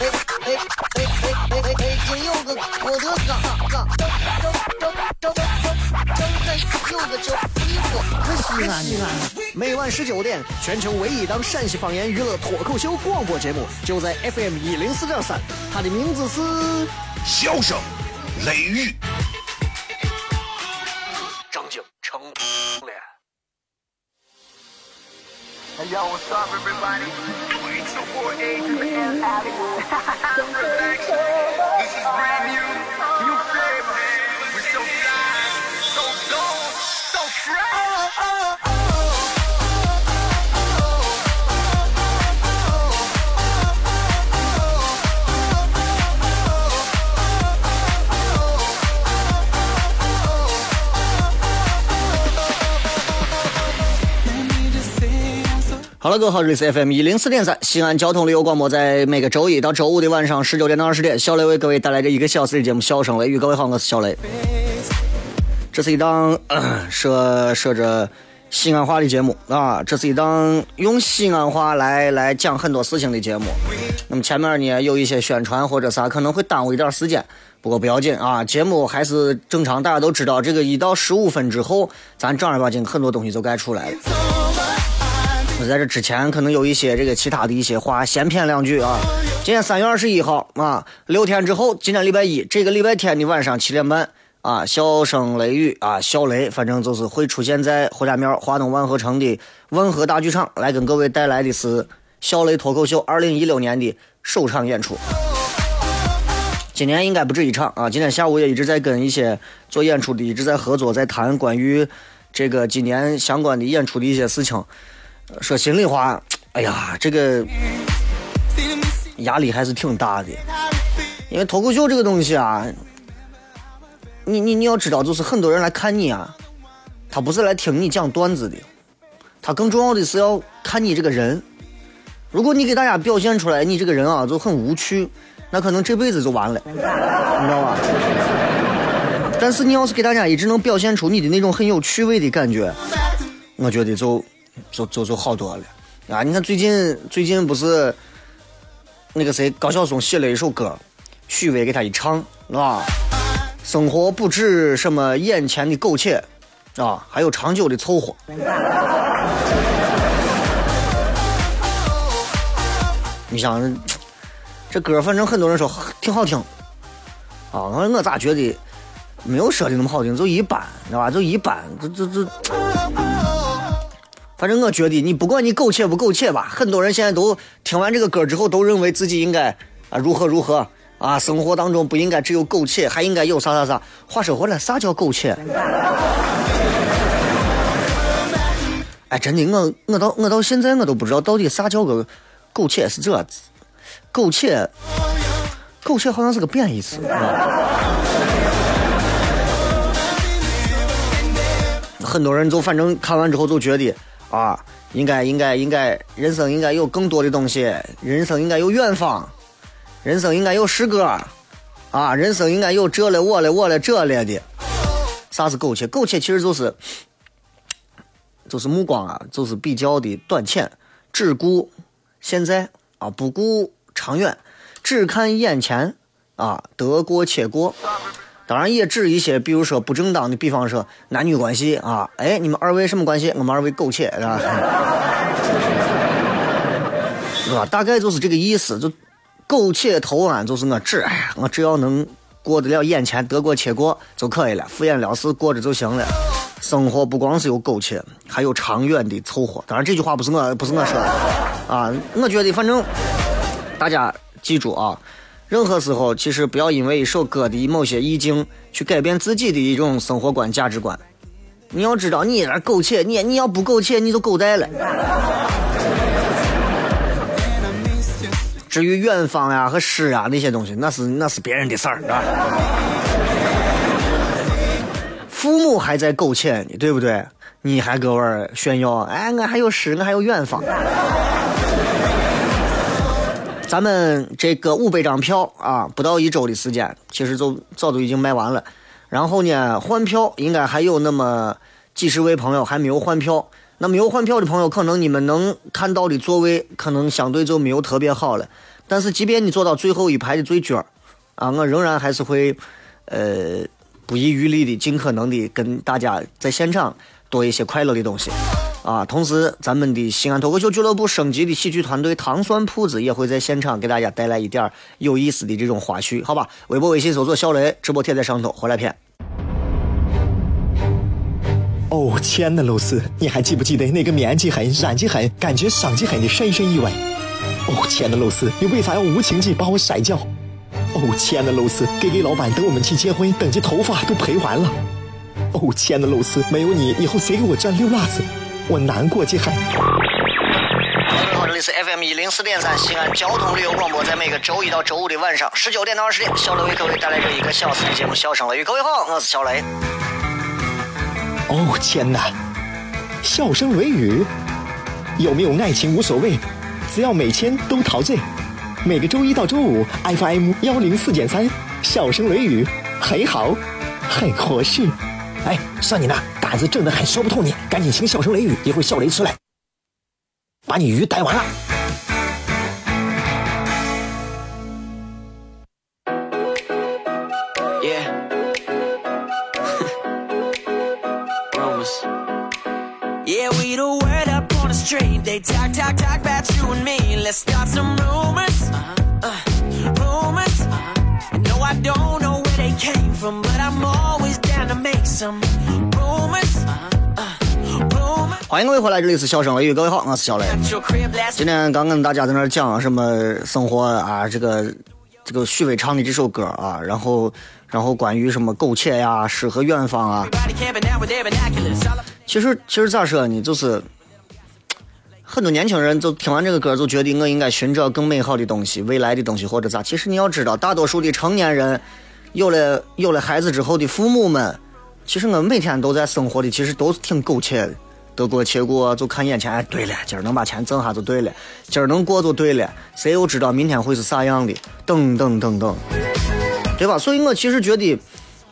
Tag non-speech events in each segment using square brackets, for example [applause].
哎哎哎哎哎！今有个我的嘎嘎，有个叫衣服，可西安。每晚十九点，全球唯一档陕西方言娱乐脱口秀广播节目，就在 FM 一零四点三。它的名字是《笑声雷雨》。张景成脸。Hey yo, what's up, everybody? four A's in the end. [laughs] Relax. 好了，各位好，这里是 FM 一零四点三西安交通旅游广播，在每个周一到周五的晚上十九点到二十点，小雷为各位带来这一个小时的节目《笑声雷雨》。各位好，我是小雷。这是一档说说着西安话的节目啊，这是一档用西安话来来讲很多事情的节目。那么前面呢有一些宣传或者啥，可能会耽误一点时间，不过不要紧啊，节目还是正常。大家都知道，这个一到十五分之后，咱正儿八经很多东西就该出来了。在这之前，可能有一些这个其他的一些话，闲篇两句啊。今天三月二十一号啊，六天之后，今天礼拜一，这个礼拜天的晚上七点半啊，笑声雷雨啊，小雷，反正就是会出现在后家庙华东万和城的万和大剧场，来跟各位带来的是小雷脱口秀二零一六年的首场演出。今年应该不止一场啊，今天下午也一直在跟一些做演出的一直在合作，在谈关于这个今年相关的演出的一些事情。说心里话，哎呀，这个压力还是挺大的，因为脱口秀这个东西啊，你你你要知道，就是很多人来看你啊，他不是来听你讲段子的，他更重要的是要看你这个人。如果你给大家表现出来你这个人啊就很无趣，那可能这辈子就完了，你知道吧？但是你要是给大家一直能表现出你的那种很有趣味的感觉，我觉得就。就就就好多了啊！你看最近最近不是那个谁高晓松写了一首歌，许巍给他一唱，是吧？生活不止什么眼前的苟且啊，还有长久的凑合。你想这歌，反正很多人说挺好听啊，我我咋觉得没有说的那么好听，就一般，知道吧？就一般，这这这。反正我觉得，你不管你苟且不苟且吧，很多人现在都听完这个歌之后，都认为自己应该啊如何如何啊，生活当中不应该只有苟且，还应该有啥啥啥。话说回来，啥叫苟且？哎，真的，我我到我到现在我都不知道到底啥叫个苟且是这，苟且，苟且好像是个贬义词。很多人就反正看完之后就觉得。啊，应该应该应该，人生应该有更多的东西，人生应该有远方，人生应该有诗歌，啊，人生应该有这了我了我了这了的。啥是苟且？苟且其实就是，就是目光啊，就是比较的短浅，只顾现在啊，不顾长远，只看眼前啊，得过且过。当然也指一些，比如说不正当的，比方说男女关系啊，哎，你们二位什么关系？我们二位苟且，是吧？[laughs] 是吧？大概就是这个意思，就苟且偷安，就是我只，哎呀，我只要能过得了眼前，得过且过就可以了，敷衍了事过着就行了。生活不光是有苟且，还有长远的凑合。当然这句话不是我，不是我说的啊，我觉得反正大家记住啊。任何时候，其实不要因为一首歌的某些意境去改变自己的一种生活观、价值观。你要知道，你那苟且，你你要不苟且，你就狗带了。至于远方呀和诗啊那些东西，那是那是别人的事儿，是吧？父母还在苟且呢，对不对？你还搁玩儿炫耀，哎，我还有诗，我还有远方。咱们这个五百张票啊，不到一周的时间，其实就早都已经卖完了。然后呢，换票应该还有那么几十位朋友还没有换票。那没有换票的朋友，可能你们能看到的座位可能相对就没有特别好了。但是，即便你坐到最后一排的最角儿，啊，我仍然还是会，呃，不遗余力的，尽可能的跟大家在现场多一些快乐的东西。啊，同时，咱们的西安脱口秀俱乐部升级的喜剧团队糖蒜铺子也会在现场给大家带来一点有意思的这种花絮，好吧？微博、微信搜索“小雷”，直播贴在上头，回来片。哦，亲爱的露丝，你还记不记得那个面积狠、染技狠、感觉伤及狠的深深意外？哦，亲爱的露丝，你为啥要无情地把我甩掉？哦，亲爱的露丝，K K 老板等我们去结婚，等这头发都赔完了。哦，亲爱的露丝，没有你，以后谁给我赚溜辣子？我难过极狠。各位好，这里是 FM 一零四点三西安交通旅游广播，在每个周一到周五的晚上十九点到二十点，小雷为各位带来这一个小时的节目《笑声雷雨》。各位好，我是小雷。哦，天哪！笑声雷雨，有没有爱情无所谓，只要每天都陶醉。每个周一到周五，FM 幺零四点三，笑声雷雨，很好，很合适。哎，算你那胆子正的很，说不透你，赶紧请笑声雷雨，一会儿笑雷出来，把你鱼逮完了。Yeah. Rumors. Yeah, we the word up on the street. They talk, talk, talk about you and me. Let's start some rumors. 欢迎各位回来，这里是笑声雷雨。各位好，我是小雷。今天刚跟大家在那讲什么生活啊，这个这个许巍唱的这首歌啊，然后然后关于什么苟且呀、诗和远方啊其实其实咋说呢，就是很多年轻人就听完这个歌就觉得我应该寻找更美好的东西、未来的东西或者咋。其实你要知道，大多数的成年人有了有了孩子之后的父母们，其实我每天都在生活的，其实都是挺苟且的。得过且过，就看眼前，哎，对了，今儿能把钱挣下就对了，今儿能过就对了，谁又知道明天会是啥样的？等等等等，对吧？所以我其实觉得，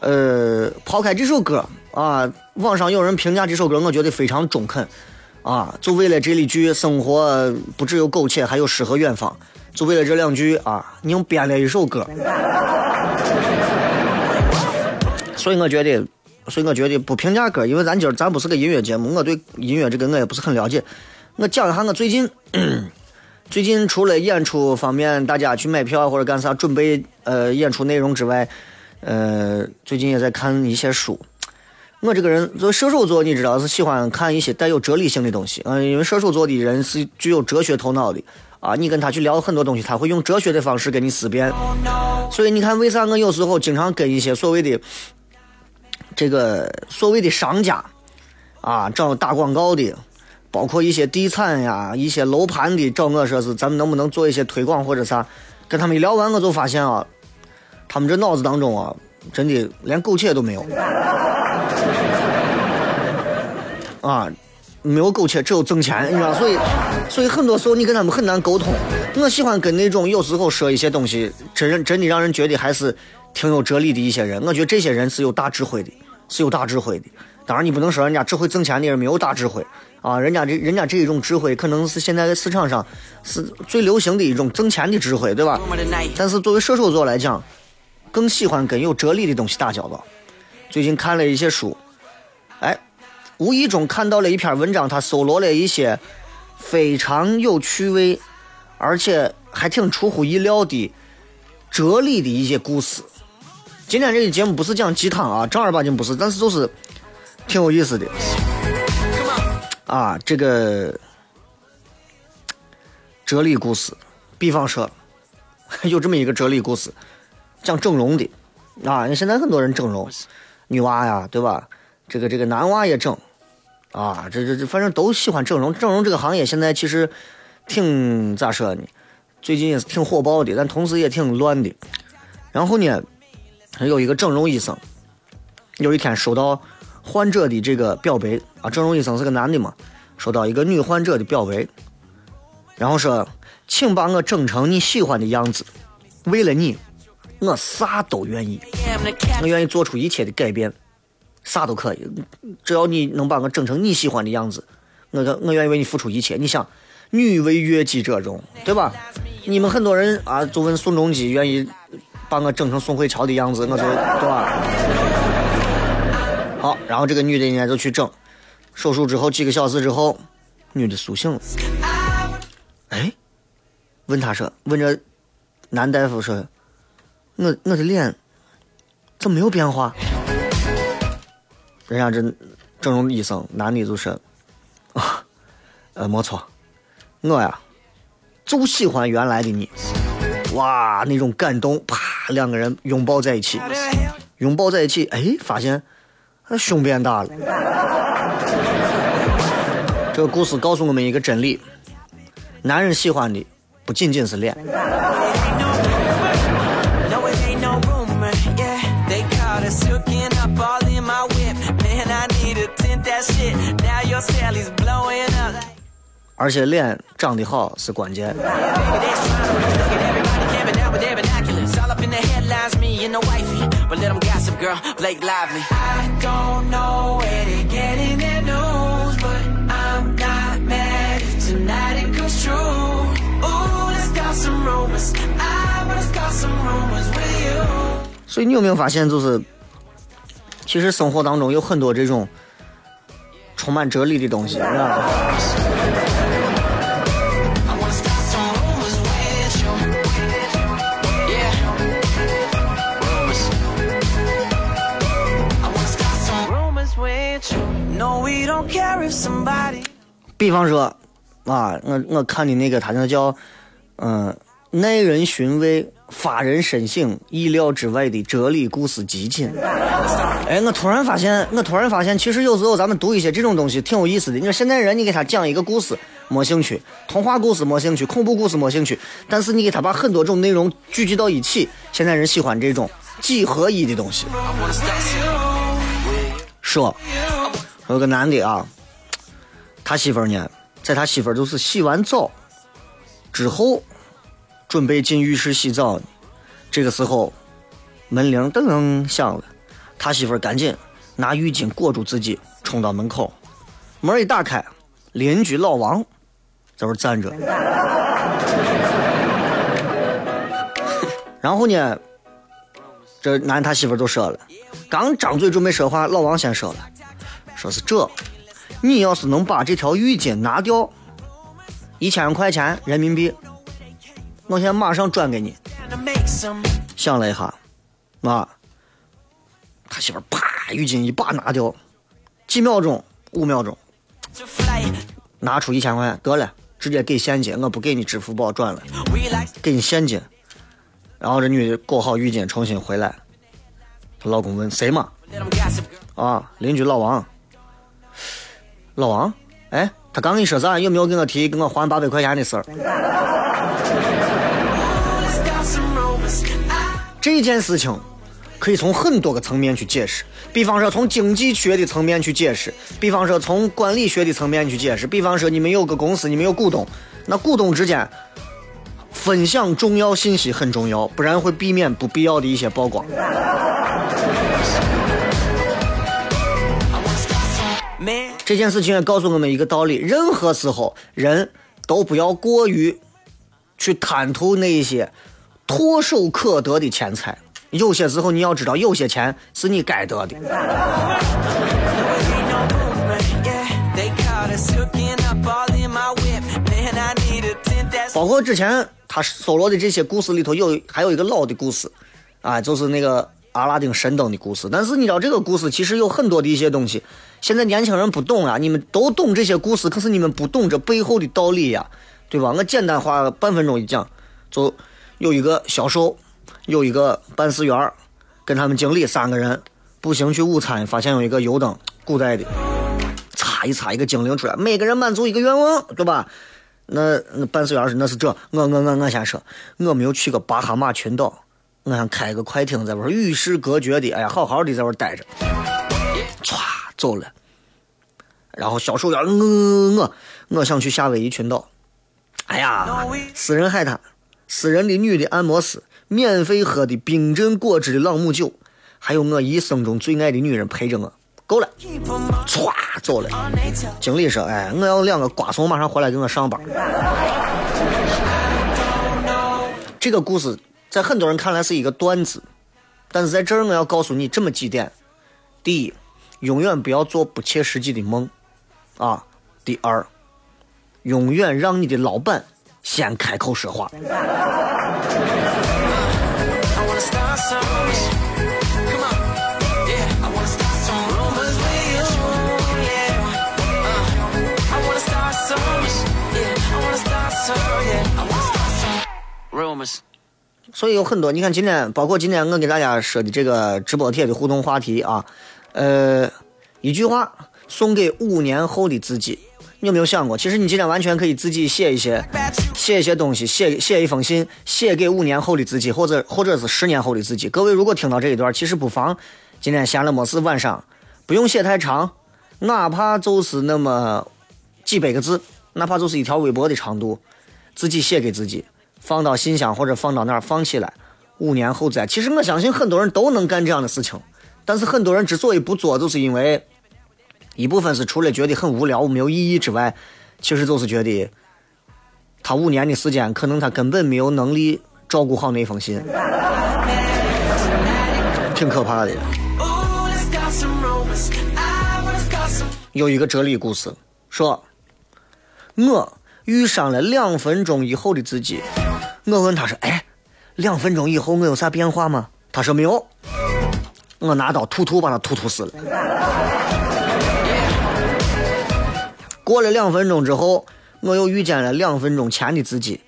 呃，抛开这首歌啊，网上有人评价这首歌，我觉得非常中肯啊，就为了这一句“生活不只有苟且，还有诗和远方”，就为了这两句啊，硬编了一首歌。[laughs] 所以我觉得，所以我觉得不评价歌，因为咱今儿咱不是个音乐节目，我对音乐这个我也不是很了解。我讲一下我最近，[clears throat] 最近除了演出方面，大家去买票或者干啥准备呃演出内容之外，呃，最近也在看一些书。我这个人做射手座，你知道是喜欢看一些带有哲理性的东西，嗯、因为射手座的人是具有哲学头脑的啊。你跟他去聊很多东西，他会用哲学的方式跟你思辨。所以你看，为啥我有时候经常跟一些所谓的这个所谓的商家啊找打广告的，包括一些地产呀、一些楼盘的找我说是咱们能不能做一些推广或者啥，跟他们一聊完，我就发现啊，他们这脑子当中啊，真的连苟且都没有。啊，没有苟且，只有挣钱，你知道，所以，所以很多时候你跟他们很难沟通。我喜欢跟那种有时候说一些东西，真真的让人觉得还是挺有哲理的一些人。我觉得这些人是有大智慧的，是有大智慧的。当然，你不能说人家只会挣钱的人没有大智慧啊，人家这人家这一种智慧，可能是现在在市场上是最流行的一种挣钱的智慧，对吧？但是作为射手座来讲，更喜欢跟有哲理的东西打交道。最近看了一些书，哎，无意中看到了一篇文章，它搜罗了一些非常有趣味，而且还挺出乎意料的哲理的一些故事。今天这个节目不是讲鸡汤啊，正儿八经不是，但是就是挺有意思的啊，这个哲理故事，比方说 [laughs] 有这么一个哲理故事，讲整容的啊，你现在很多人整容，女娃呀，对吧？这个这个男娃也整啊，这这这反正都喜欢整容。整容这个行业现在其实挺咋说呢？最近也是挺火爆的，但同时也挺乱的。然后呢，有一个整容医生，有一天收到患者的这个表白啊，整容医生是个男的嘛，收到一个女患者的表白，然后说，请把我整成你喜欢的样子，为了你，我啥都愿意，我愿意做出一切的改变，啥都可以，只要你能把我整成你喜欢的样子，我我愿意为你付出一切。你想，女为悦己者容，对吧？你们很多人啊，就问宋仲基愿意把我整成宋慧乔的样子，我就对吧？好，然后这个女的人家就去整，手术之后几个小时之后，女的苏醒了。哎，问他说，问这男大夫说，我我的脸怎么没有变化？人家这整容医生男的就说，啊，呃，没错，我呀就喜欢原来的你。哇，那种感动，啪，两个人拥抱在一起，拥抱在一起，哎，发现他胸变大了。这个故事告诉我们一个真理：男人喜欢的不仅仅是脸。而且脸长得好是关键。Headlines, me and the wifey. But let them gossip, girl. Blake Lively. I don't know where they getting their news, but I'm not mad if tonight it comes true. Ooh, let's start some rumors. I wanna start some rumors with you. 所以你有没有发现，就是其实生活当中有很多这种充满哲理的东西，是吧？I 比方说，啊，我我看的那个，他那叫，嗯、耐人寻味、发人深省、意料之外的哲理故事集锦。[laughs] 哎，我突然发现，我突然发现，其实有时候咱们读一些这种东西挺有意思的。你说现在人，你给他讲一个故事没兴趣，童话故事没兴趣，恐怖故事没兴趣，但是你给他把很多种内容聚集到一起，现在人喜欢这种几合一的东西。说，有个男的啊，他媳妇呢，在他媳妇就是洗完澡之后，准备进浴室洗澡，这个时候门铃噔噔响了，他媳妇赶紧拿浴巾裹住自己，冲到门口，门一打开，邻居老王在那儿站着，[laughs] 然后呢，这男他媳妇就说了，刚张嘴准备说话，老王先说了，说是这，你要是能把这条浴巾拿掉，一千块钱人民币，我现在马上转给你。想了一下，啊，他媳妇啪浴巾一把拿掉，几秒钟，五秒钟，拿出一千块，得了，直接给现金，我不给你支付宝转了，给你现金。然后这女的裹好浴巾重新回来，她老公问谁嘛？啊，邻居老王。老王，哎，他刚跟你说啥？有没有跟我提跟我还八百块钱的事儿 [laughs] 这件事情可以从很多个层面去解释，比方说从经济学的层面去解释，比方说从管理学的层面去解释，比方说你们有个公司，你们有股东，那股东之间分享重要信息很重要，不然会避免不必要的一些曝光。这件事情也告诉我们一个道理：任何时候人都不要过于去贪图那一些唾手可得的钱财。有些时候你要知道，有些钱是你该得的。包括之前他搜罗的这些故事里头有还有一个老的故事，啊，就是那个阿拉丁神灯的故事。但是你知道这个故事其实有很多的一些东西，现在年轻人不懂啊，你们都懂这些故事，可是你们不懂这背后的道理呀，对吧？我简单花半分钟一讲，就有一个销售，有一个办事员儿跟他们经理三个人步行去午餐，发现有一个油灯，古代的，擦一擦一个精灵出来，每个人满足一个愿望，对吧？那那办事员说那是这，我我我我先说，我没有去过巴哈马群岛，我想开个快艇在那与世隔绝的，哎呀，好好的在那儿待着。歘，走了。然后销售员，我我我想去夏威夷群岛，哎呀，私人海滩，私人的女的按摩师，免费喝的冰镇果汁的朗姆酒，还有我一生中最爱的女人陪着我，够了，歘走了。经理说，哎，我要两个瓜怂马上回来给我上班。这个故事在很多人看来是一个段子，但是在这儿我要告诉你这么几点：第一，永远不要做不切实际的梦，啊；第二，永远让你的老板先开口说话。Rumors. 所以有很多，你看今天，包括今天我给大家说的这个直播帖的互动话题啊，呃，一句话送给五年后的自己，你有没有想过？其实你今天完全可以自己写一些，写一些东西，写写一封信，写给五年后的自己，或者或者是十年后的自己。各位如果听到这一段，其实不妨今天闲了没事晚上，不用写太长，哪怕就是那么几百个字，哪怕就是一条微博的长度，自己写给自己。放到信箱或者放到那儿放起来，五年后再。其实我相信很多人都能干这样的事情，但是很多人之所以不做，就是因为一部分是除了觉得很无聊没有意义之外，其实就是觉得他五年的时间，可能他根本没有能力照顾好那封信，挺可怕的。有一个哲理故事，说我遇上了两分钟以后的自己。我问他说：“哎，两分钟以后我有啥变化吗？”他说：“没有。”我拿刀突突把他突突死了。过了两分钟之后，我又遇见了两分钟前的自己。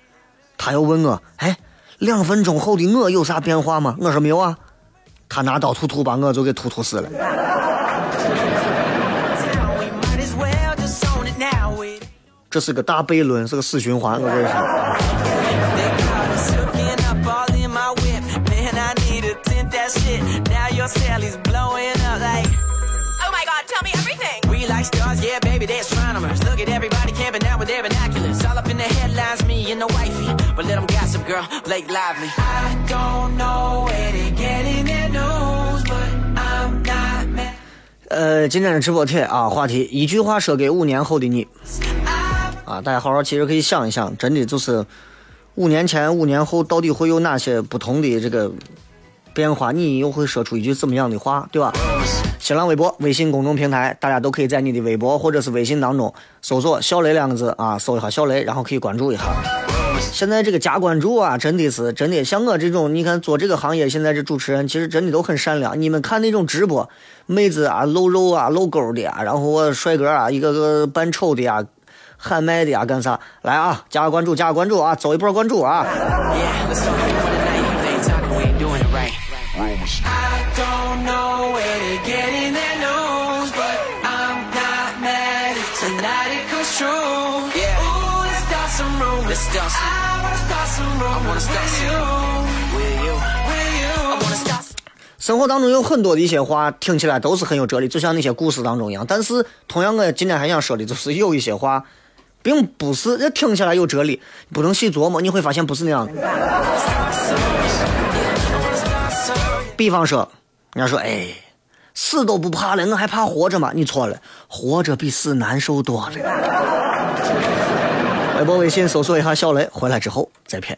他又问我：“哎，两分钟后的我有啥变化吗？”我说：“没有啊。”他拿刀突突把我就给突突死了。这是个大悖论，是个死循环。我跟你说。Sally's blowing up like. Oh my god, tell me everything. We like stars, yeah, baby, they're astronomers. Look at everybody camping out with their binoculars. All up in the headlines, me and the wifey. But let them gossip, girl, Blake Lively. I don't know where they're getting their news, but I'm not mad. 呃，今天的直播帖啊，话题一句话说给五年后的你啊，大家好好其实可以想一想，真的就是五年前、五年后到底会有哪些不同的这个变化？你又会说出一句怎么样的话，对吧？新浪微博、微信公众平台，大家都可以在你的微博或者是微信当中搜索“小雷”两个字啊，搜一下“小雷”，然后可以关注一下。现在这个加关注啊，真的是真的，像我这种，你看做这个行业，现在这主持人其实真的都很善良。你们看那种直播，妹子啊露肉啊露沟的啊，然后我帅哥啊一个个扮丑的啊，喊麦的啊干啥？来啊，加个关注，加个关注啊，走一波关注啊！生活当中有很多的一些话，听起来都是很有哲理，就像那些故事当中一样。但是，同样我今天还想说的就是，有一些话，并不是这听起来有哲理，不能细琢磨，你会发现不是那样的。比方说，人家说，哎，死都不怕了，我还怕活着吗？你错了，活着比死难受多了。微博、微信搜索一下小雷，回来之后再骗。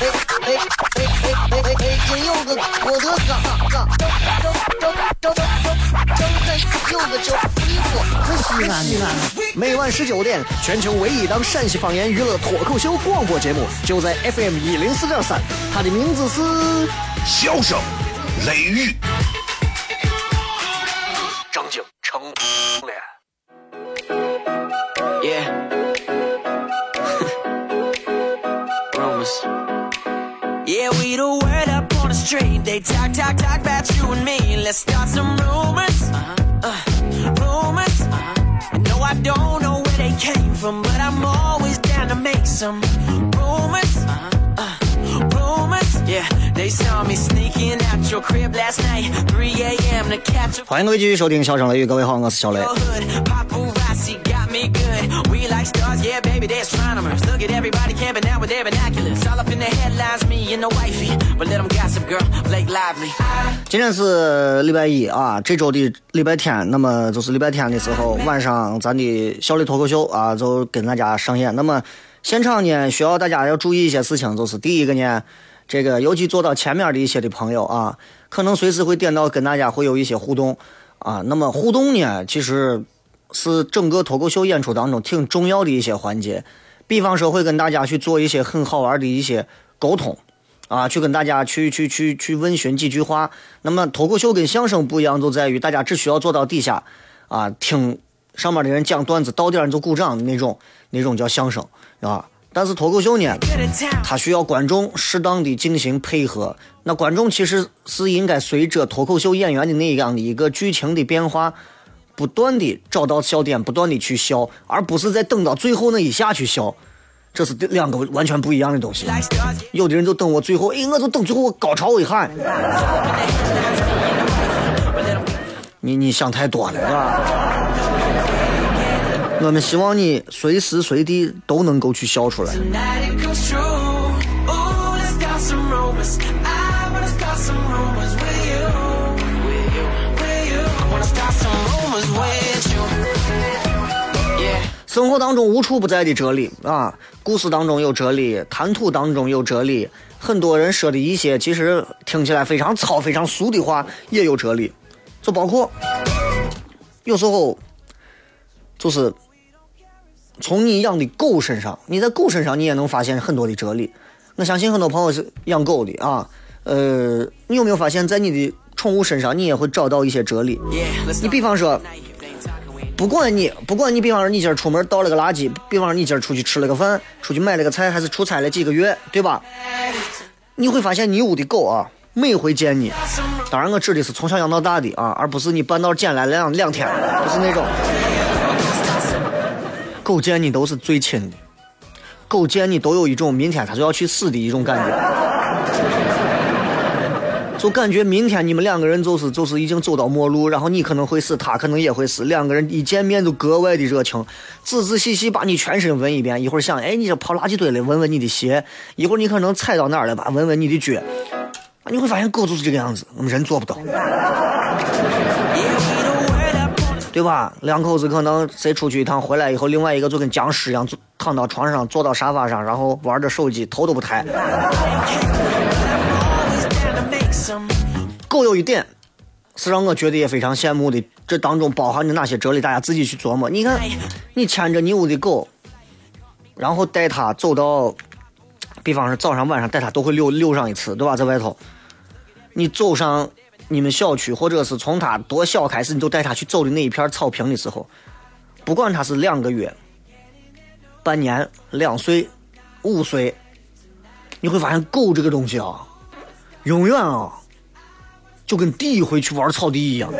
哎哎哎哎哎哎！北京有个郭德纲，纲正正正正正正有个叫李波，可西安的。每晚十九点，全球唯一档陕西方言娱乐脱口秀广播节目，就在 FM 一零四点三，它的名字是笑声雷雨，up on the street. They talk, talk, talk about you and me. Let's start some rumors. Uh, rumors. No, I don't know where they came from, but I'm always down to make some rumors. Uh, rumors. Yeah, they saw me sneaking out your crib last night, 3 a.m. to catch a 欢迎各位继续收听《笑声雷雨》，各位好，我是小雷。 Like stars, yeah, baby, they're astronomers. Look at everybody camping out with their binoculars. All up in the headlines, me and the wifey. But let them gossip, girl, Blake Lively. 今天是礼拜一啊，这周的礼拜天，那么就是礼拜天的时候，晚上咱的小雷脱口秀啊，就跟大家上演。那么现场呢，需要大家要注意一些事情，就是第一个呢，这个尤其坐到前面的一些的朋友啊，可能随时会点到跟大家会有一些互动啊。那么互动呢，其实是整个脱口秀演出当中挺重要的一些环节，比方说会跟大家去做一些很好玩的一些沟通。啊，去跟大家去去去去问询几句话。那么脱口秀跟相声不一样，就在于大家只需要坐到底下，啊，听上面的人讲段子，到点你就鼓掌的那种，那种叫相声，啊。但是脱口秀呢，它需要观众适当的进行配合。那观众其实是应该随着脱口秀演员的那样的一个剧情的变化，不断的找到笑点，不断的去笑，而不是在等到最后那一下去笑。这是两个完全不一样的东西。有的人就等我最后，哎，我就等最后我高潮一喊。[laughs] 你你想太多了，是吧？我们希望你随时随地都能够去笑出来。生活当中无处不在的哲理啊，故事当中有哲理，谈吐当中有哲理，很多人说的一些其实听起来非常糙、非常俗的话也有哲理，就包括有时候就是从你养的狗身上，你在狗身上你也能发现很多的哲理。我相信很多朋友是养狗的啊，呃，你有没有发现，在你的宠物身上，你也会找到一些哲理你比方说。不管你不管你，比方说你今儿出门倒了个垃圾，比方说你今儿出去吃了个饭，出去买了个菜，还是出差了几个月，对吧？你会发现你屋的狗啊，每回见你，当然我指的是从小养到大的啊，而不是你半道捡来两两天，不是那种。狗见你都是最亲的，狗见你都有一种明天它就要去死的一种感觉。就感觉明天你们两个人就是就是已经走到末路，然后你可能会死，他可能也会死，两个人一见面就格外的热情，仔仔细细把你全身闻一遍，一会儿想，哎，你这跑垃圾堆了，闻闻你的鞋，一会儿你可能踩到哪儿了吧，闻闻你的脚，你会发现狗就是这个样子，我们人做不到，对吧？两口子可能谁出去一趟回来以后，另外一个就跟僵尸一样，坐躺到床上，坐到沙发上，然后玩着手机，头都不抬。狗有一点是让我觉得也非常羡慕的，这当中包含着哪些哲理，大家自己去琢磨。你看，你牵着你屋的狗，然后带它走到，比方说早上晚上带它都会溜溜上一次，对吧？在外头，你走上你们小区，或者是从它多小开始，你就带它去走的那一片草坪的时候，不管它是两个月、半年、两岁、五岁，你会发现狗这个东西啊，永远啊。就跟第一回去玩草地一样，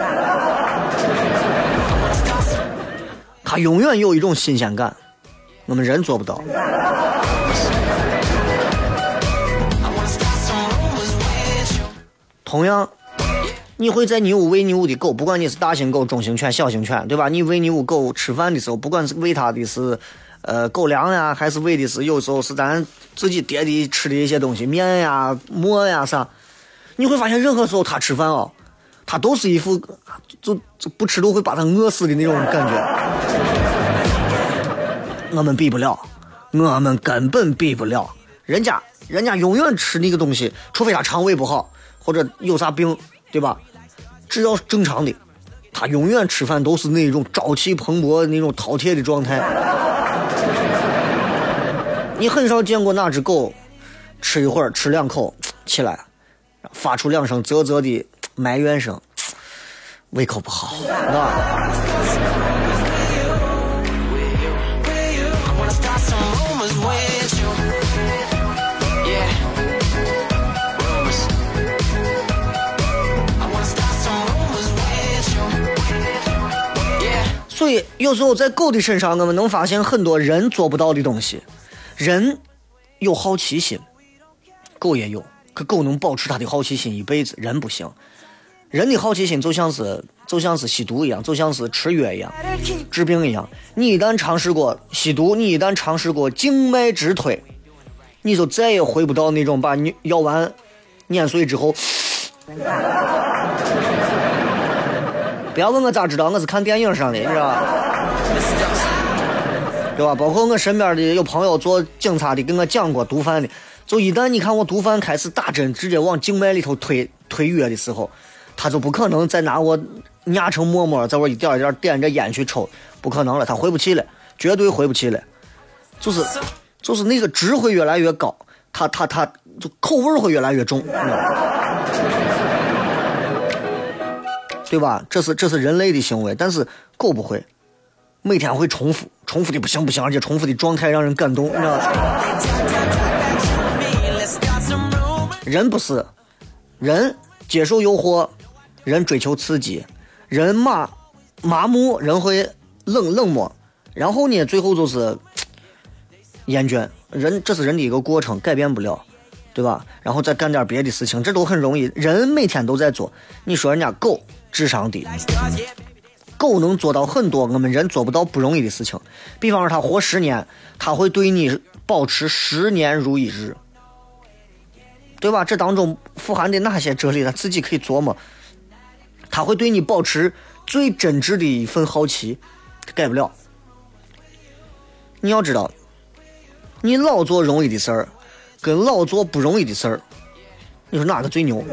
它永远有一种新鲜感，我们人做不到。同样，你会在你屋喂你屋的狗，不管你是大型狗、中型犬、小型犬，对吧？你喂你屋狗吃饭的时候，不管是喂它的是呃狗粮呀，还是喂的是有时候是咱自己叠的吃的一些东西，面呀、馍呀啥，你会发现任何时候它吃饭哦，它都是一副就就不吃都会把它饿死的那种感觉。我们比不了，我们根本比不了。人家人家永远吃那个东西，除非他肠胃不好或者有啥病，对吧？只要是正常的，他永远吃饭都是那种朝气蓬勃、那种饕餮的状态。你很少见过哪只狗吃一会儿吃两口起来发出两声啧啧的埋怨声胃口不好那所以有时候在狗的身上所以有时候在狗的身上我们能发现很多人做不到的东西。人有好奇心，狗也有，可狗能保持它的好奇心一辈子，人不行。人的好奇心就像是就像是吸毒一样，就像是吃药一样，治病一样。你一旦尝试过吸毒，你一旦尝试过静脉直推，你就再也回不到那种把你药丸碾碎之后。[laughs] 不要问我咋知道，我是看电影上的，你知道吧？对吧？包括我身边的有朋友做警察的，跟我讲过毒贩的，就一旦你看我毒贩开始打针，直接往静脉里头推推药的时候，他就不可能再拿我压成沫沫，在我一点一点点着烟去抽，不可能了，他回不去了，绝对回不去了，就是就是那个值会越来越高，他他他就口味会越来越重，[laughs] 对吧？这是这是人类的行为，但是狗不会，每天会重复，重复的不行不行，而且重复的状态让人感动，你知道吧？人不是，人接受诱惑，人追求刺激，人麻麻木，人会冷冷漠，然后呢，最后就是 [tsk] 厌倦。人这是人的一个过程，改变不了，对吧？然后再干点别的事情，这都很容易。人每天都在做。你说人家狗智商低，狗能做到很多我们人做不到不容易的事情。比方说，它活十年，它会对你保持十年如一日。对吧？这当中富含的哪些哲理，他自己可以琢磨。他会对你保持最真挚的一份好奇，改不了。你要知道，你老做容易的事儿，跟老做不容易的事儿，你说哪个最牛？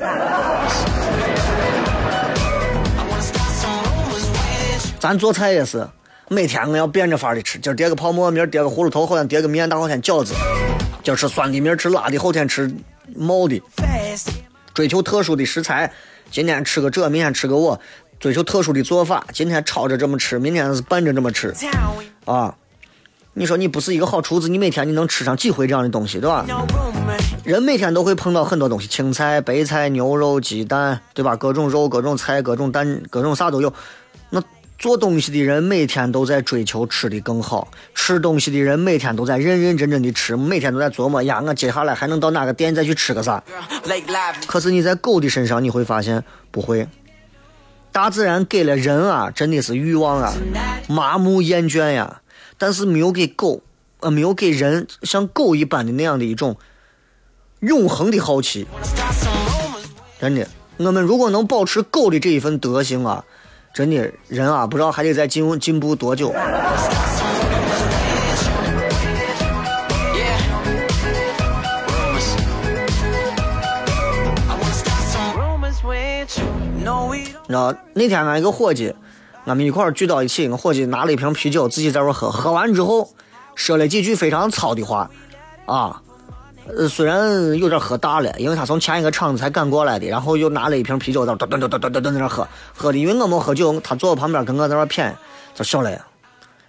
咱做菜也是，每天我要变着法的吃，今儿叠个泡馍，明儿叠个葫芦头，后天叠个面，大后天饺子。今儿吃酸的，明儿吃辣的，后天吃冒的。追求特殊的食材，今天吃个这，明天吃个我。追求特殊的做法，今天炒着这么吃，明天是拌着这么吃。啊，你说你不是一个好厨子，你每天你能吃上几回这样的东西，对吧？人每天都会碰到很多东西，青菜、白菜、牛肉、鸡蛋，对吧？各种肉、各种菜、各种蛋、各种啥都有。那做东西的人每天都在追求吃的更好，吃东西的人每天都在认认真真的吃，每天都在琢磨呀，我接下来还能到哪个店再去吃个啥？[laughs] 可是你在狗的身上你会发现不会，大自然给了人啊，真的是欲望啊，麻木厌倦呀，但是没有给狗，呃，没有给人像狗一般的那样的一种永恒的好奇。真的，我们如果能保持狗的这一份德行啊。真的人啊，不知道还得再进进步多久。你知道那天俺一个伙计，俺们一块儿聚到一起，我伙计拿了一瓶啤酒，自己在那儿喝，喝完之后说了几句非常糙的话，啊，呃，虽然有点喝大了，因为他从前一个厂子才赶过来的，然后又拿了一瓶啤酒，在那噔噔噔噔噔噔在那喝，喝的因为我没喝酒，他坐我旁边跟我在那谝，说小雷，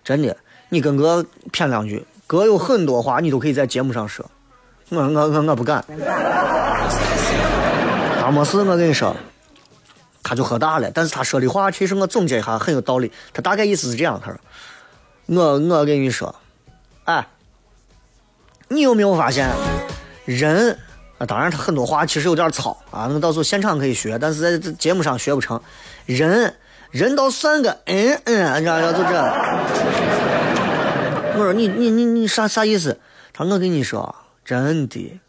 真的，你跟哥谝两句，哥有很多话你都可以在节目上说，我我我我不敢，他没事，我跟你说，他就喝大了，但是他说的话其实我总结一下很有道理，他大概意思是这样，他说，我我跟你说，哎，你有没有发现？人啊，当然他很多话其实有点糙啊，那到时候现场可以学，但是在这节目上学不成。人，人到算个嗯嗯，你知道就这。我说你你你你啥啥意思？他说我跟你说，真的，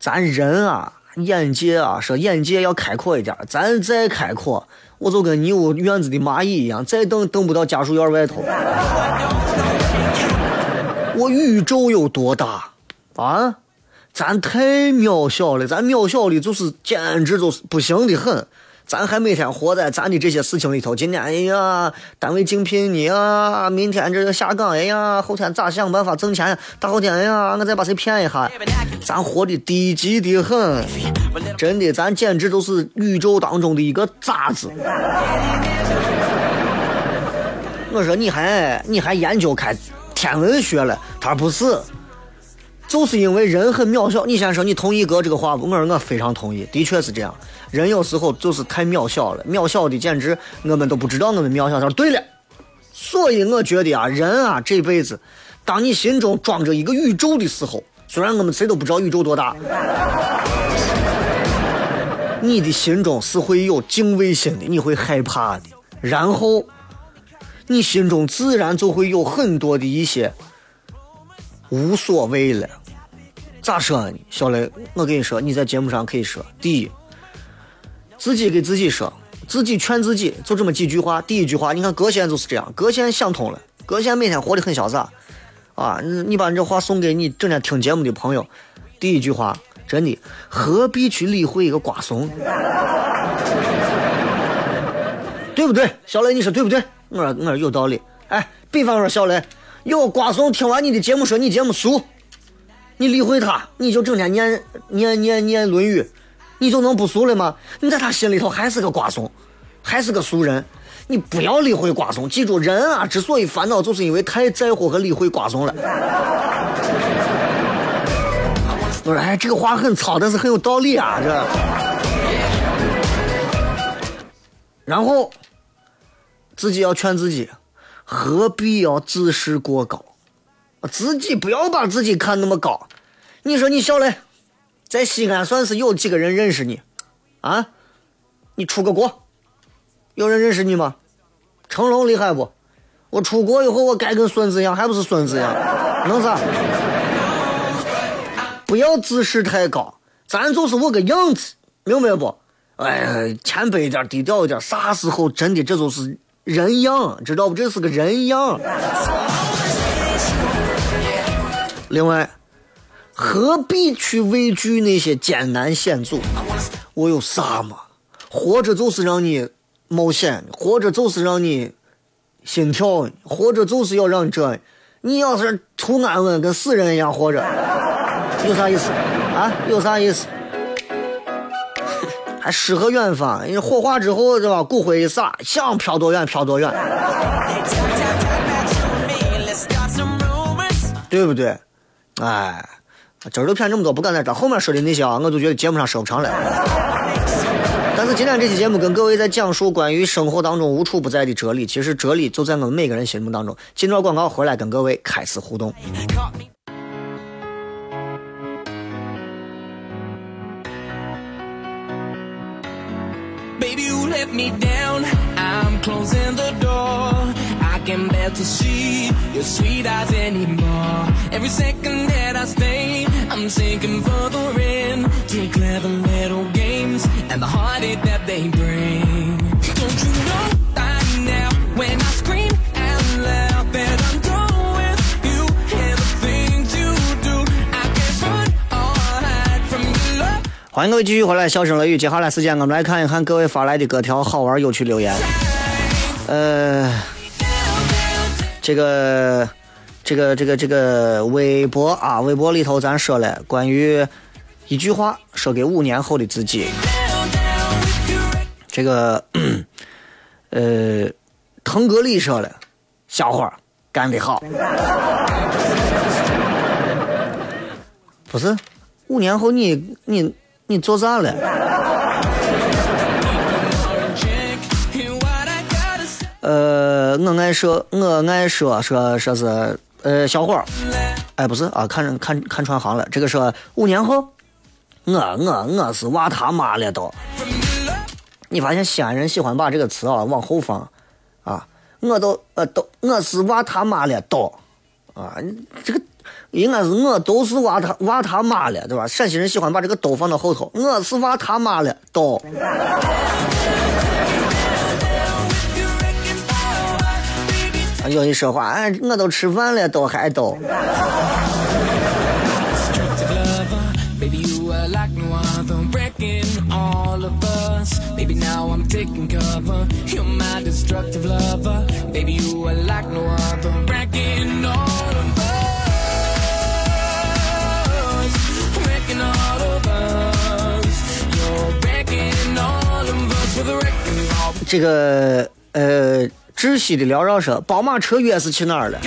咱人啊，眼界啊，说眼界要开阔一点。咱再开阔，我就跟你屋院子的蚂蚁一样，再蹬蹬不到家属院外头。我宇宙有多大啊？咱太渺小了，咱渺小的，就是简直就是不行的很。咱还每天活在咱的这些事情里头。今天哎呀，单位竞聘你啊，明天这个下岗哎呀，后天咋想办法挣钱？大后天哎呀，我再把谁骗一下？咱活的低级的很，真的，咱简直就是宇宙当中的一个渣子。我说你还你还研究开天文学了？他说不是。就是因为人很渺小，你先说你同意哥这个话不？我说我非常同意，的确是这样。人有时候就是太渺小了，渺小的简直我们都不知道我们渺小。他说对了，所以我觉得啊，人啊这辈子，当你心中装着一个宇宙的时候，虽然我们谁都不知道宇宙多大，你的心中是会有敬畏心的，你会害怕的，然后你心中自然就会有很多的一些无所谓了。咋说呢，小雷？我跟你说，你在节目上可以说，第一，自己给自己说，自己劝自己，就这么几句话。第一句话，你看葛先就是这样，葛先想通了，葛先每天活得很潇洒啊。你把你这话送给你整天听节目的朋友，第一句话，真的何必去理会一个瓜怂？[laughs] 对不对？小雷，你说对不对？我说我说有道理。哎，比方说小雷，有瓜怂听完你的节目说你节目俗。你理会他，你就整天念念念念《论语》，你就能不俗了吗？你在他心里头还是个瓜怂，还是个俗人。你不要理会瓜怂，记住，人啊之所以烦恼，就是因为太在乎和理会瓜怂了。我说，哎，这个话很糙，但是很有道理啊，这。然后自己要劝自己，何必要自视过高？自己不要把自己看那么高。你说你小雷，在西安算是有几个人认识你啊？你出个国，有人认识你吗？成龙厉害不？我出国以后，我该跟孙子一样，还不是孙子一样？能啥？不要自视太高，咱就是我个样子，明白不？哎，谦卑一点，低调一点，啥时候真的这就是人样，知道不？这是个人样。另外，何必去畏惧那些艰难险阻？我有啥嘛？活着就是让你冒险，活着就是让你心跳，活着就是要让你这。你要是图安稳，跟死人一样活着，有啥意思啊？有啥意思？还诗和远方，因为火化之后对吧？骨灰一撒，想飘多远飘多远，对不对？哎，今儿都骗这么多，不敢再说后面说的那些啊，我就觉得节目上说不上来。但是今天这期节目跟各位在讲述关于生活当中无处不在的哲理，其实哲理就在我们每个人心目当中。进段广告回来跟各位开始互动。Let me down. I'm closing the door. I can bear to see your sweet eyes anymore. Every second that I stay, I'm sinking further in to clever little games and the heartache that they bring. Don't you know 欢迎各位继续回来，笑声雷雨。接下来时间，我们来看一看各位发来的各条好玩有趣留言。呃，这个，这个，这个，这个微博啊，微博里头咱说了关于一句话，说给五年后的自己。这个，呃，腾格里说了，小伙干得好。不是，五年后你你你做啥了？呃，我爱说，我爱说说说是呃小伙儿，哎不是啊，看看看串行了，这个说五年后，我我我是娃他妈了都。你发现西安人喜欢把这个词啊往后放啊，我都呃都我是娃他妈了都啊，这个应该是我都是娃他娃他妈了，对吧？陕西人喜欢把这个都放到后头，我是娃他妈了都。啊有一说话，哎，我都吃饭了，都还都。这个呃，窒息的缭绕声，宝马车钥匙去哪儿了？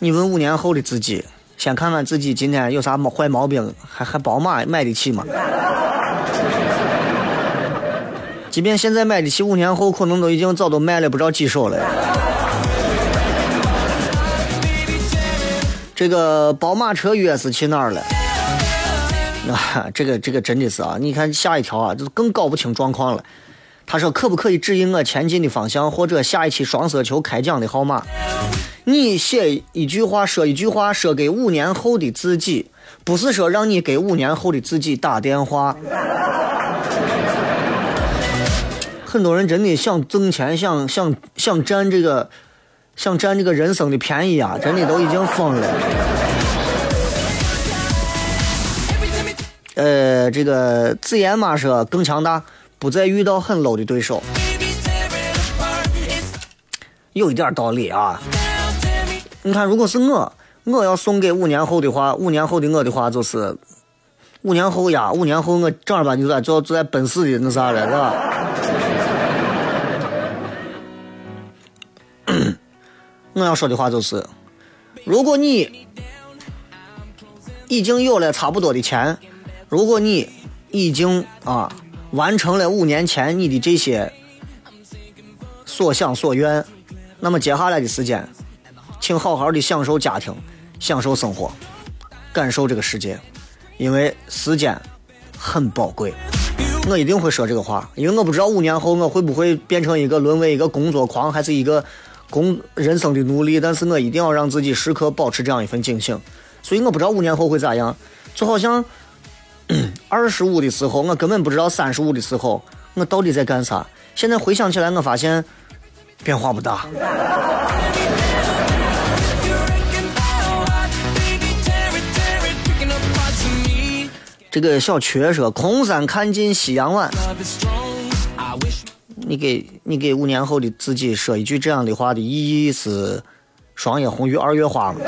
你问五年后的自己，先看看自己今天有啥毛坏毛病，还还宝马买得起吗？即便现在买得起，五年后可能都已经早都卖了，不知道几手了。这个宝马车钥匙去哪儿了？啊，这个这个真的是啊！你看下一条啊，就更搞不清状况了。他说：“可不可以指引我前进的方向，或者下一期双色球开奖的号码？”你写一句话，说一句话，说给五年后的自己，不是说让你给五年后的自己打电话。[laughs] 很多人真的想挣钱，想想想占这个，想占这个人生的便宜啊！真的都已经疯了。呃，这个自言嘛说更强大，不再遇到很 low 的对手，有一点道理啊。你看，如果是我，我要送给五年后的话，五年后的我的话就是，五年后呀，五年后我正儿八经在做做在奔驰的那啥了，是吧？[coughs] 我要说的话就是，如果你已经有了差不多的钱，如果你已经啊完成了五年前你的这些所想所愿，那么接下来的时间。请好好的享受家庭，享受生活，感受这个世界，因为时间很宝贵。我一定会说这个话，因为我不知道五年后我会不会变成一个沦为一个工作狂，还是一个工人生的奴隶。但是我一定要让自己时刻保持这样一份警醒。所以我不知道五年后会咋样。就好像 [clears throat] 二十五的时候，我根本不知道三十五的时候我到底在干啥。现在回想起来，我发现变化不大。这个小瘸说：“空山看尽夕阳晚。”你给你给五年后的自己说一句这样的话的意义是：霜叶红于二月花吗？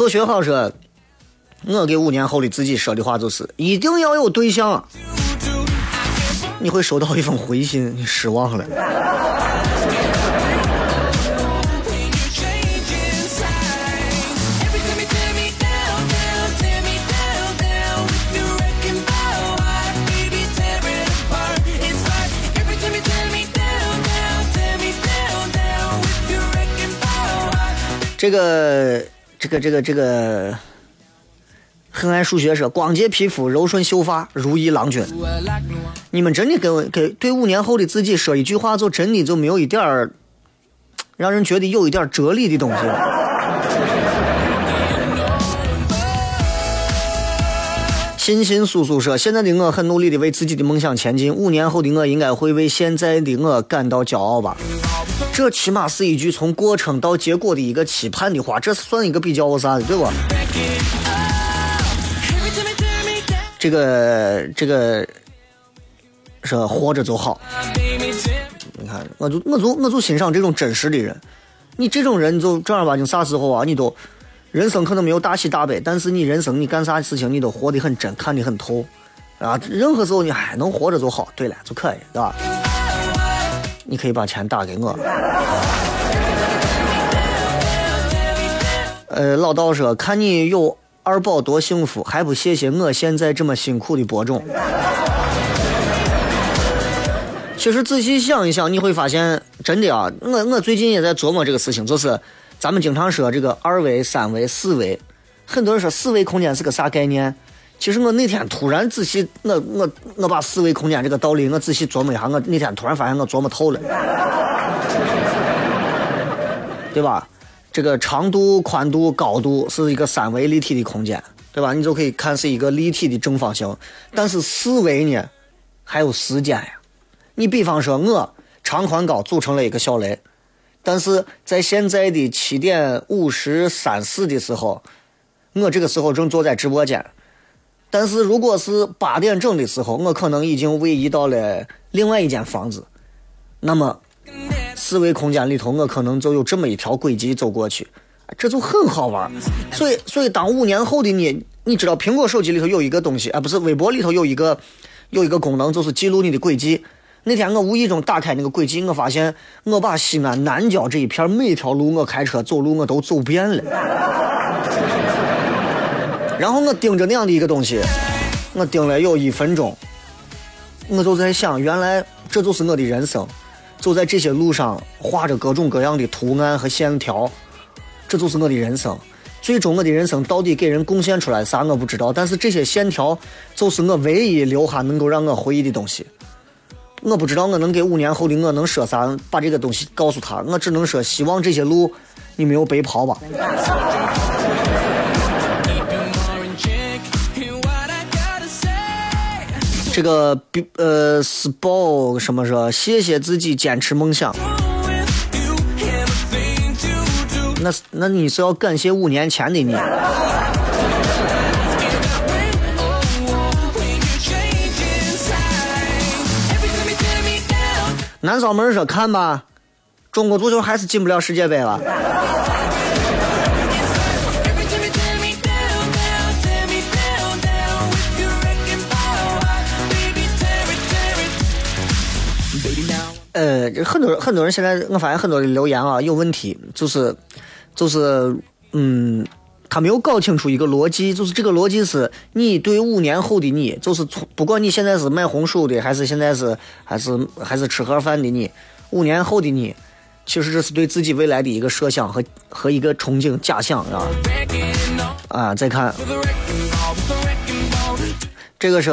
何学好说：“我给五年后的自己说的话就是：一定要有对象。”你会收到一封回信，你失望了。这个这个这个这个，很爱数学说，光洁皮肤，柔顺秀发，如意郎君。你们真的给我给对五年后的自己说一句话，就真的就没有一点儿让人觉得有一点哲理的东西。欣欣苏苏说：“现在的我很努力的为自己的梦想前进，五年后的我应该会为现在的我感到骄傲吧。”这起码是一句从过程到结果的一个期盼的话，这算一个比较啥的，对吧？这个这个是活着就好。你看，我就我就我就欣赏这种真实的人。你这种人就正儿八经啥时候啊？你都人生可能没有大喜大悲，但是你人生你干啥事情你都活得很真，看得很透啊。任何时候你还能活着就好，对了就可以，对吧？你可以把钱打给我。[laughs] 呃，老道说，看你有二宝多幸福，还不谢谢我现在这么辛苦的播种。其实仔细想一想，你会发现，真的啊，我我最近也在琢磨这个事情，就是咱们经常说这个二维、三维、四维，很多人说四维空间是个啥概念？其实我那天突然仔细，我我我把四维空间这个道理我仔细琢磨一下，我那天突然发现我琢磨透了，[laughs] 对吧？这个长度、宽度、高度是一个三维立体的空间，对吧？你就可以看是一个立体的正方形。但是四维呢，还有时间呀。你比方说，我长宽高组成了一个小雷，但是在现在的七点五十三四的时候，我这个时候正坐在直播间。但是如果是八点整的时候，我可能已经位移到了另外一间房子，那么四维空间里头，我可能就有这么一条轨迹走过去，这就很好玩。所以，所以当五年后的你，你知道苹果手机里头有一个东西，啊，不是微博里头有一个有一个功能，就是记录你的轨迹。那天我无意中打开那个轨迹，我发现我把西安南郊这一片每条路我开车走路我都走遍了。然后我盯着那样的一个东西，我盯了有一分钟，我就在想，原来这就是我的人生。走在这些路上，画着各种各样的图案和线条，这就是我的人生。最终我的人生到底给人贡献出来啥我不知道，但是这些线条就是我唯一留下能够让我回忆的东西。我不知道我能给五年后的我能说啥，把这个东西告诉他，我只能说希望这些路你没有白跑吧。这个呃 s p o r t 什么说谢谢自己坚持梦想。那那你是要感谢五年前的你。南嫂门门说看吧中国足球还是进不了世界杯了。呃，很多人很多人现在我发现很多的留言啊有问题，就是就是嗯，他没有搞清楚一个逻辑，就是这个逻辑是你对五年后的你，就是从不管你现在是卖红薯的，还是现在是还是还是吃盒饭的你，五年后的你，其实这是对自己未来的一个设想和和一个憧憬假想啊啊！再看这个是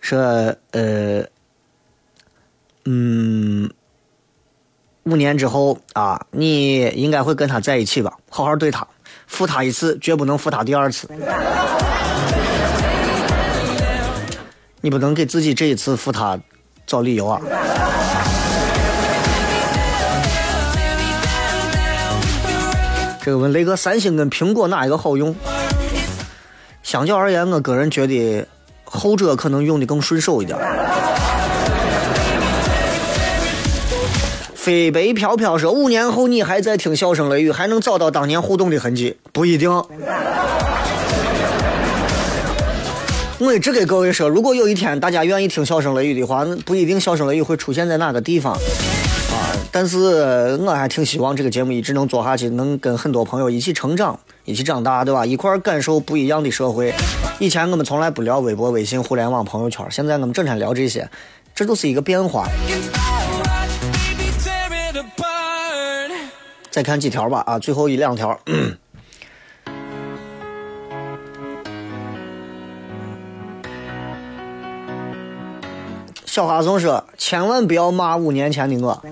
是呃嗯，五年之后啊，你应该会跟他在一起吧？好好对他，负他一次，绝不能负他第二次。你不能给自己这一次负他找理由啊！这个问雷哥，三星跟苹果哪一个好用？相较而言，我个人觉得后者可能用的更顺手一点。飞北飘飘说，五年后你还在听笑声雷雨，还能找到当年互动的痕迹？不一定。我一直给各位说，如果有一天大家愿意听笑声雷雨的话，那不一定笑声雷雨会出现在哪个地方啊。但是我还挺希望这个节目一直能做下去，能跟很多朋友一起成长，一起长大，对吧？一块感受不一样的社会。以前我们从来不聊微博、微信、互联网、朋友圈，现在我们整天聊这些，这都是一个变化。再看几条吧，啊，最后一两条。小花松说：“千万不要骂五年前的我。[laughs] ”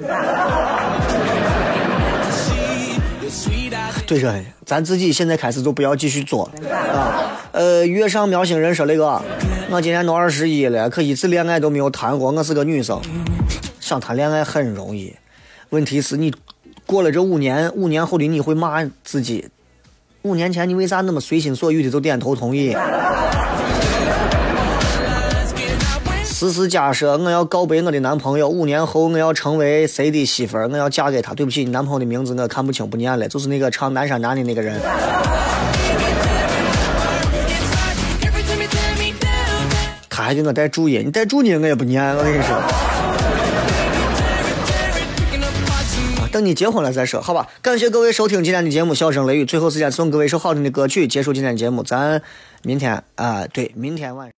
对着，咱自己现在开始就不要继续做啊。呃，月上喵星人说：“那个，我今年都二十一了，可一次恋爱都没有谈过。我是个女生，想谈恋爱很容易，问题是你过了这五年，五年后的你会骂自己。五年前你为啥那么随心所欲的就点头同意？思思假设：“我要告白我的男朋友，五年后我要成为谁的媳妇儿？我要嫁给他。对不起，你男朋友的名字我看不清，不念了，就是那个唱《南山南》的那个人。他还给我带注音，你带注音我也不念，我跟你说。等你结婚了再说，好吧？感谢各位收听今天的节目《笑声雷雨》，最后时间送各位一首好听的歌曲，结束今天的节目。咱明天啊、对，明天晚上。